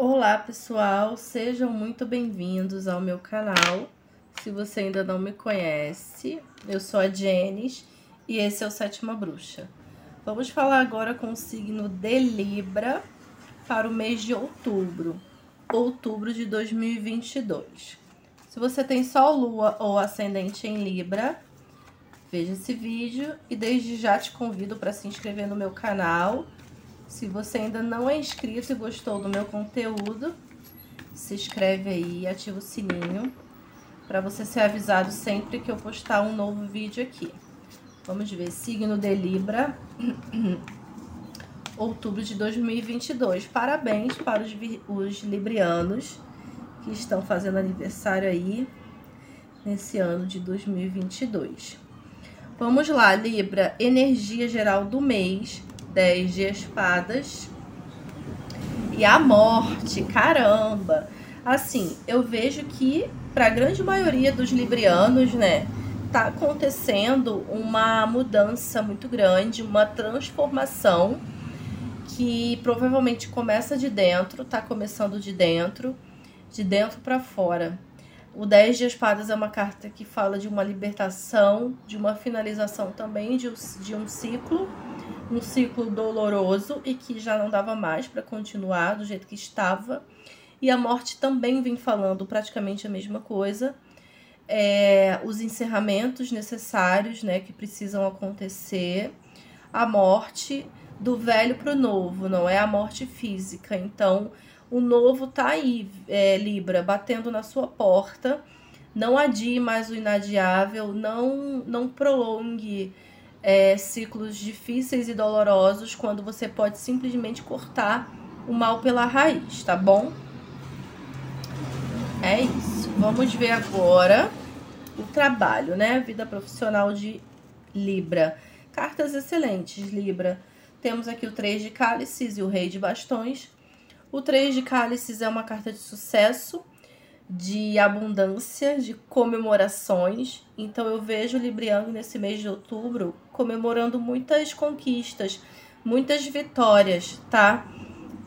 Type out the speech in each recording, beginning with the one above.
Olá pessoal, sejam muito bem-vindos ao meu canal. Se você ainda não me conhece, eu sou a Jenis e esse é o Sétima Bruxa. Vamos falar agora com o signo de Libra para o mês de outubro, outubro de 2022. Se você tem Sol, Lua ou Ascendente em Libra, veja esse vídeo e desde já te convido para se inscrever no meu canal se você ainda não é inscrito e gostou do meu conteúdo, se inscreve aí e ativa o sininho para você ser avisado sempre que eu postar um novo vídeo aqui. Vamos ver, signo de Libra, outubro de 2022. Parabéns para os, os librianos que estão fazendo aniversário aí nesse ano de 2022. Vamos lá, Libra, energia geral do mês 10 de espadas e a morte, caramba. Assim, eu vejo que para a grande maioria dos librianos, né, tá acontecendo uma mudança muito grande, uma transformação que provavelmente começa de dentro, tá começando de dentro, de dentro para fora. O 10 de espadas é uma carta que fala de uma libertação, de uma finalização também de um, de um ciclo um ciclo doloroso e que já não dava mais para continuar do jeito que estava. E a morte também vem falando praticamente a mesma coisa. É, os encerramentos necessários, né, que precisam acontecer, a morte do velho para o novo, não é a morte física. Então, o novo tá aí, é, Libra, batendo na sua porta. Não adie mais o inadiável, não, não prolongue é, ciclos difíceis e dolorosos quando você pode simplesmente cortar o mal pela raiz, tá bom? É isso. Vamos ver agora o trabalho, né? Vida profissional de Libra. Cartas excelentes, Libra. Temos aqui o Três de Cálices e o Rei de Bastões. O Três de Cálices é uma carta de sucesso de abundância, de comemorações. Então eu vejo o Libriano nesse mês de outubro comemorando muitas conquistas, muitas vitórias, tá?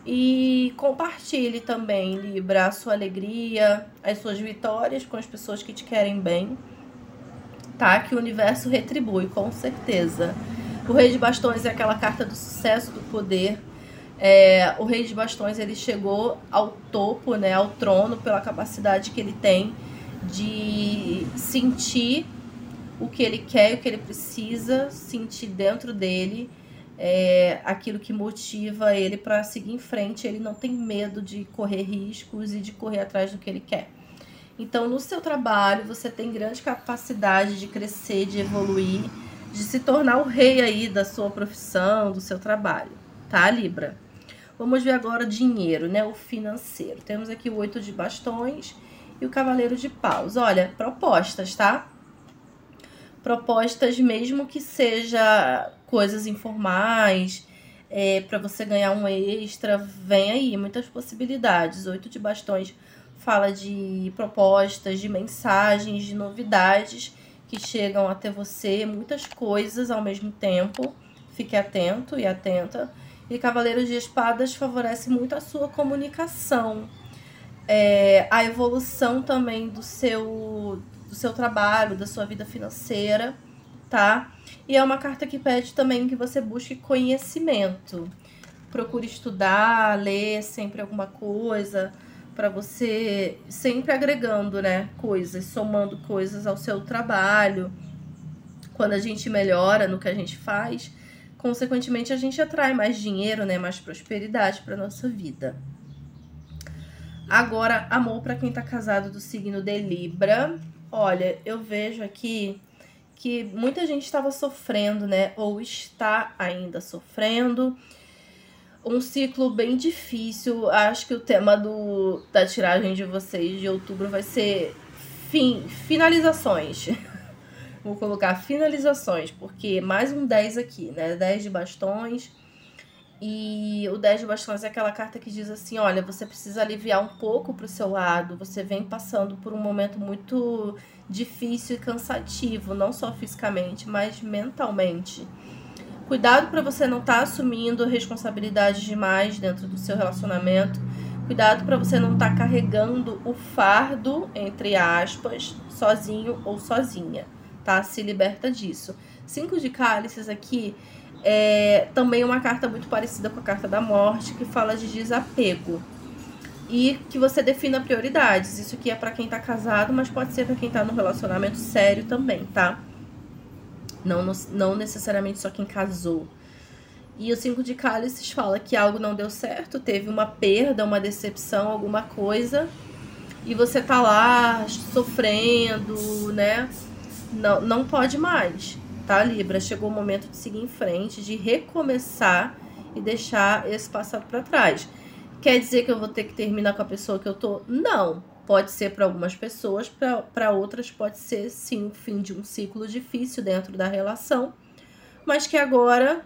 E compartilhe também, Libra, a sua alegria, as suas vitórias com as pessoas que te querem bem, tá? Que o universo retribui, com certeza. O Rei de Bastões é aquela carta do sucesso, do poder, é, o Rei de Bastões ele chegou ao topo, né, ao trono, pela capacidade que ele tem de sentir o que ele quer, o que ele precisa, sentir dentro dele é, aquilo que motiva ele para seguir em frente. Ele não tem medo de correr riscos e de correr atrás do que ele quer. Então, no seu trabalho, você tem grande capacidade de crescer, de evoluir, de se tornar o rei aí da sua profissão, do seu trabalho, tá, Libra? Vamos ver agora o dinheiro, né? O financeiro. Temos aqui o oito de bastões e o cavaleiro de paus. Olha, propostas, tá? Propostas mesmo que seja coisas informais, é, para você ganhar um extra, vem aí, muitas possibilidades. Oito de bastões fala de propostas, de mensagens, de novidades que chegam até você, muitas coisas ao mesmo tempo. Fique atento e atenta e Cavaleiro de Espadas favorece muito a sua comunicação, é, a evolução também do seu, do seu trabalho, da sua vida financeira, tá? E é uma carta que pede também que você busque conhecimento. Procure estudar, ler sempre alguma coisa, para você sempre agregando, né, coisas, somando coisas ao seu trabalho. Quando a gente melhora no que a gente faz, consequentemente a gente atrai mais dinheiro, né, mais prosperidade para nossa vida. Agora, amor para quem tá casado do signo de Libra. Olha, eu vejo aqui que muita gente estava sofrendo, né, ou está ainda sofrendo. Um ciclo bem difícil. Acho que o tema do, da tiragem de vocês de outubro vai ser fim, finalizações. Vou colocar finalizações, porque mais um 10 aqui, né? 10 de bastões. E o 10 de bastões é aquela carta que diz assim: olha, você precisa aliviar um pouco pro seu lado. Você vem passando por um momento muito difícil e cansativo, não só fisicamente, mas mentalmente. Cuidado para você não estar tá assumindo responsabilidade demais dentro do seu relacionamento. Cuidado para você não estar tá carregando o fardo, entre aspas, sozinho ou sozinha, tá? Se liberta disso. Cinco de cálices aqui é também uma carta muito parecida com a carta da morte, que fala de desapego. E que você defina prioridades. Isso aqui é para quem tá casado, mas pode ser para quem tá num relacionamento sério também, tá? Não, não necessariamente só quem casou. E o cinco de cálices fala que algo não deu certo, teve uma perda, uma decepção, alguma coisa, e você tá lá sofrendo, né? Não, não pode mais, tá, Libra? Chegou o momento de seguir em frente, de recomeçar e deixar esse passado para trás. Quer dizer que eu vou ter que terminar com a pessoa que eu tô? Não. Pode ser para algumas pessoas, para outras pode ser sim o fim de um ciclo difícil dentro da relação, mas que agora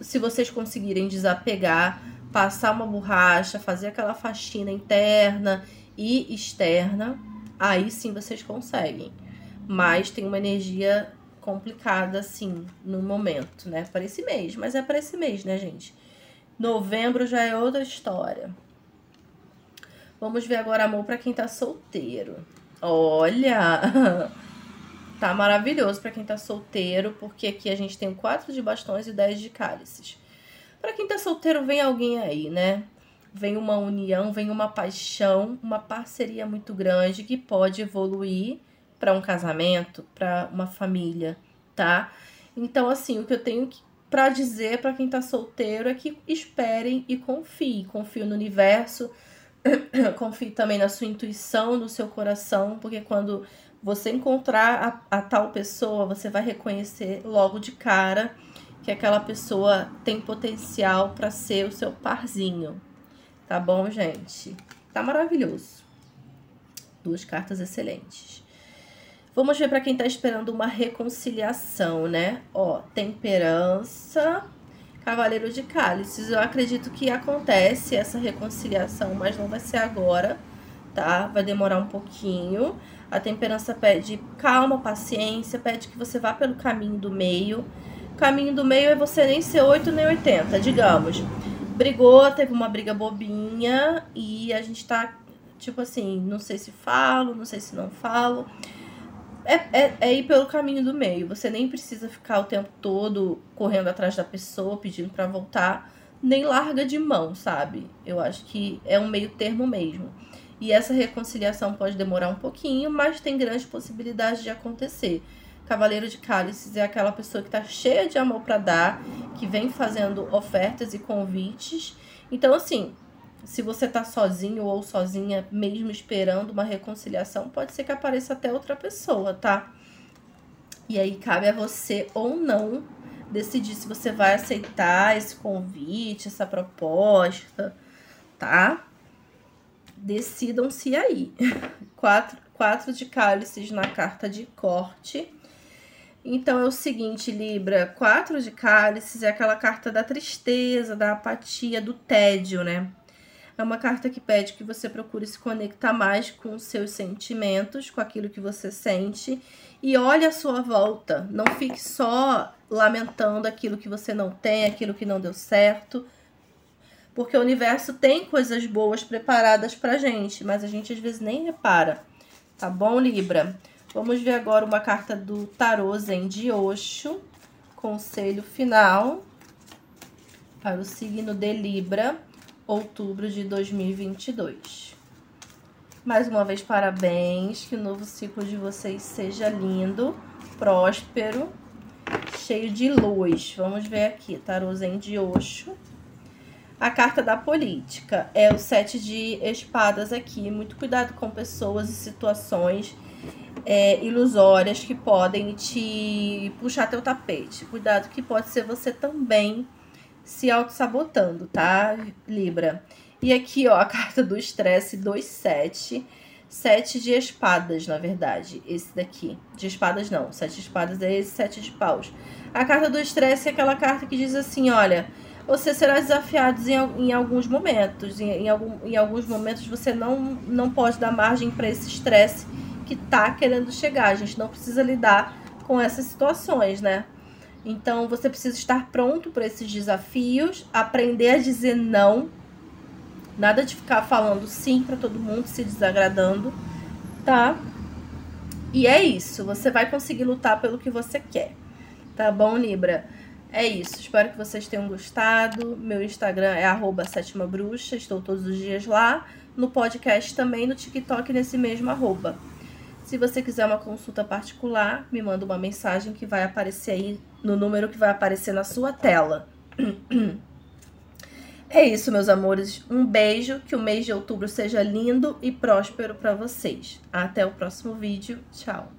se vocês conseguirem desapegar, passar uma borracha, fazer aquela faxina interna e externa, aí sim vocês conseguem. Mas tem uma energia complicada, assim, no momento, né? Para esse mês. Mas é para esse mês, né, gente? Novembro já é outra história. Vamos ver agora amor para quem tá solteiro. Olha! Tá maravilhoso para quem tá solteiro, porque aqui a gente tem quatro de bastões e dez de cálices. Para quem tá solteiro, vem alguém aí, né? Vem uma união, vem uma paixão, uma parceria muito grande que pode evoluir para um casamento, para uma família, tá? Então, assim, o que eu tenho para dizer para quem tá solteiro é que esperem e confiem. Confie no universo, confie também na sua intuição, no seu coração, porque quando você encontrar a, a tal pessoa, você vai reconhecer logo de cara que aquela pessoa tem potencial para ser o seu parzinho. Tá bom, gente? Tá maravilhoso. Duas cartas excelentes. Vamos ver para quem tá esperando uma reconciliação, né? Ó, temperança, cavaleiro de cálices. Eu acredito que acontece essa reconciliação, mas não vai ser agora, tá? Vai demorar um pouquinho. A temperança pede calma, paciência, pede que você vá pelo caminho do meio. Caminho do meio é você nem ser 8 nem 80, digamos. Brigou, teve uma briga bobinha e a gente tá, tipo assim, não sei se falo, não sei se não falo. É, é, é ir pelo caminho do meio. Você nem precisa ficar o tempo todo correndo atrás da pessoa, pedindo para voltar, nem larga de mão, sabe? Eu acho que é um meio termo mesmo. E essa reconciliação pode demorar um pouquinho, mas tem grande possibilidade de acontecer. Cavaleiro de Cálices é aquela pessoa que está cheia de amor para dar, que vem fazendo ofertas e convites. Então, assim, se você está sozinho ou sozinha, mesmo esperando uma reconciliação, pode ser que apareça até outra pessoa, tá? E aí cabe a você ou não decidir se você vai aceitar esse convite, essa proposta, tá? decidam-se aí. Quatro, quatro de cálices na carta de corte. Então é o seguinte, Libra, quatro de cálices é aquela carta da tristeza, da apatia, do tédio, né? É uma carta que pede que você procure se conectar mais com os seus sentimentos, com aquilo que você sente e olhe a sua volta. Não fique só lamentando aquilo que você não tem, aquilo que não deu certo porque o universo tem coisas boas preparadas pra gente, mas a gente às vezes nem repara. Tá bom, Libra? Vamos ver agora uma carta do tarô Zen de Osho, conselho final para o signo de Libra, outubro de 2022. Mais uma vez, parabéns, que o novo ciclo de vocês seja lindo, próspero, cheio de luz. Vamos ver aqui, tarô Zen de Osho a carta da política é o sete de espadas aqui. Muito cuidado com pessoas e situações é, ilusórias que podem te puxar teu tapete. Cuidado que pode ser você também se auto-sabotando, tá, Libra? E aqui, ó, a carta do estresse, dois sete. Sete de espadas, na verdade. Esse daqui. De espadas, não. Sete de espadas é esse sete de paus. A carta do estresse é aquela carta que diz assim, olha você será desafiado em, em alguns momentos. Em, em, algum, em alguns momentos você não, não pode dar margem para esse estresse que está querendo chegar. A gente não precisa lidar com essas situações, né? Então você precisa estar pronto para esses desafios, aprender a dizer não Nada de ficar falando sim para todo mundo, se desagradando, tá? E é isso, você vai conseguir lutar pelo que você quer. Tá bom, Libra? É isso, espero que vocês tenham gostado. Meu Instagram é arroba sétima bruxa, estou todos os dias lá. No podcast também, no TikTok, nesse mesmo arroba. Se você quiser uma consulta particular, me manda uma mensagem que vai aparecer aí no número que vai aparecer na sua tela. É isso, meus amores. Um beijo, que o mês de outubro seja lindo e próspero para vocês. Até o próximo vídeo. Tchau.